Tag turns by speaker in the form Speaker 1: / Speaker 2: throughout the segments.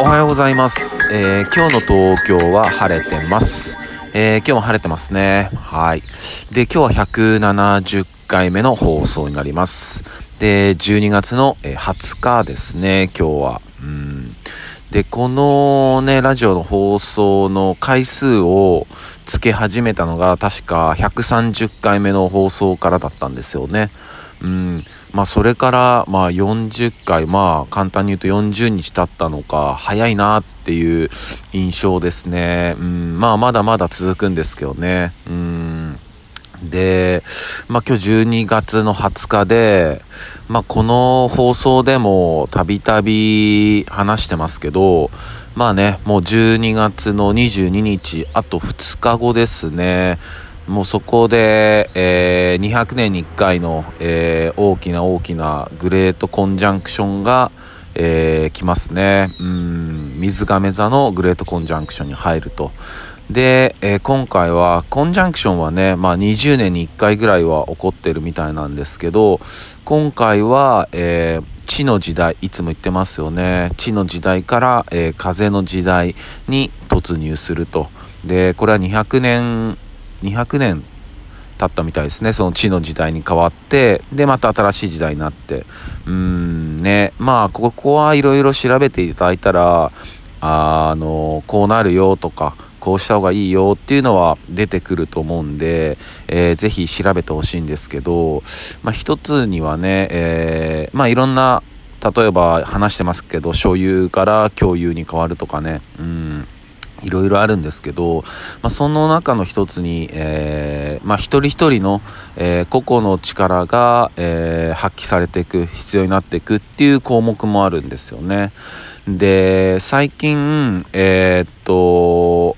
Speaker 1: おはようございます。えー、今日の東京は晴れてます。えー、今日も晴れてますね。はい。で、今日は170回目の放送になります。で、12月の20日ですね、今日は。うん。で、このね、ラジオの放送の回数をつけ始めたのが確か130回目の放送からだったんですよね。うん。まあそれからまあ40回、まあ簡単に言うと40日経ったのか、早いなっていう印象ですね。うん、まあまだまだ続くんですけどね。うん。で、まあ今日12月の20日で、まあこの放送でもたびたび話してますけど、まあね、もう12月の22日、あと2日後ですね。もうそこで、えー、200年に1回の、えー、大きな大きなグレートコンジャンクションが、えー、来ますね。うん、水亀座のグレートコンジャンクションに入ると。で、えー、今回は、コンジャンクションはね、まあ20年に1回ぐらいは起こってるみたいなんですけど、今回は、えー、地の時代、いつも言ってますよね。地の時代から、えー、風の時代に突入すると。で、これは200年200年経ったみたいですねその地の時代に変わってでまた新しい時代になってうーんねまあここはいろいろ調べていただいたらあのこうなるよとかこうした方がいいよっていうのは出てくると思うんで、えー、ぜひ調べてほしいんですけど、まあ、一つにはね、えー、まあいろんな例えば話してますけど所有から共有に変わるとかねうんいろいろあるんですけど、まあ、その中の一つに、えー、まあ、一人一人の、えー、個々の力が、えー、発揮されていく必要になっていくっていう項目もあるんですよね。で、最近、えっと、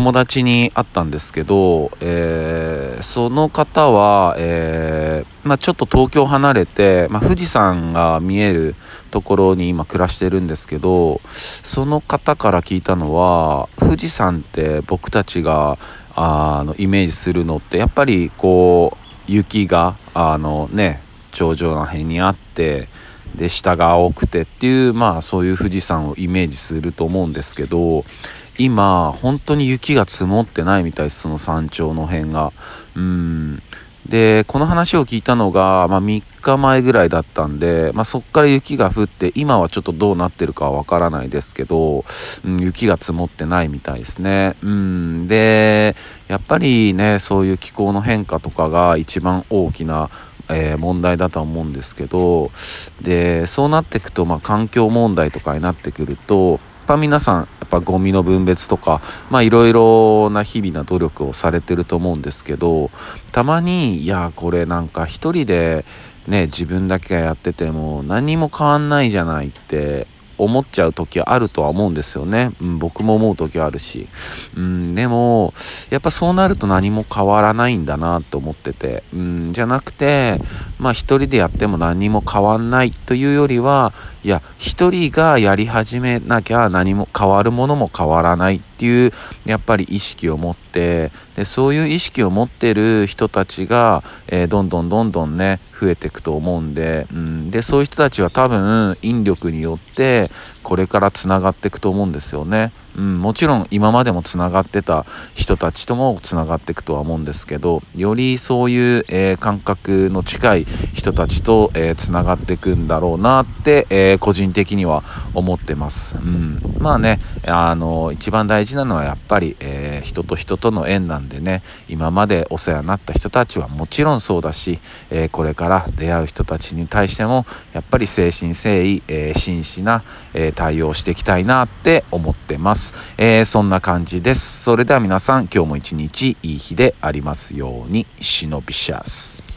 Speaker 1: 友達に会ったんですけど、えー、その方は、えー、まあ、ちょっと東京離れて、まあ、富士山が見えるところに今暮らしてるんですけど、その方から聞いたのは、富士山って僕たちが、あの、イメージするのって、やっぱりこう、雪が、あのね、頂上の辺にあって、で、下が青くてっていう、まあそういう富士山をイメージすると思うんですけど、今、本当に雪が積もってないみたいです、その山頂の辺が。うん。で、この話を聞いたのが、まあ、3日前ぐらいだったんで、まあ、そっから雪が降って、今はちょっとどうなってるかはわからないですけど、うん、雪が積もってないみたいですね。うん。で、やっぱりね、そういう気候の変化とかが一番大きなえー、問題だとは思うんですけどでそうなっていくと、まあ、環境問題とかになってくるとぱ皆さん、やっぱゴミの分別とか、まあいろいろな日々な努力をされてると思うんですけど、たまに、いや、これなんか一人でね、自分だけがやってても何も変わんないじゃないって思っちゃう時あるとは思うんですよね。うん、僕も思う時あるし。うん、でも、やっぱそうなると何も変わらないんだなって思ってて。うん、じゃなくて、まあ一人でやっても何も変わんないというよりは、いや、一人がやり始めなきゃ何も変わるものも変わらないっていう、やっぱり意識を持って、でそういう意識を持ってる人たちが、えー、どんどんどんどんね、増えていくと思うんで、うん、で、そういう人たちは多分、引力によって、これから繋がっていくと思うんですよね。うん、もちろん今までもつながってた人たちともつながっていくとは思うんですけど、よりそういう、えー、感覚の近い人たちと、えー、繋がっていくんだろうなって、えー、個人的には思ってます。うん、まあね、あの、一番大事なのはやっぱり、え人と人との縁なんでね、今までお世話になった人たちはもちろんそうだし、えこれから出会う人たちに対しても、やっぱり誠心誠意、え真摯な、え対応していきたいなって思ってます。。え、そんな感じです。それでは皆さん、今日も一日いい日でありますように、忍びシャス。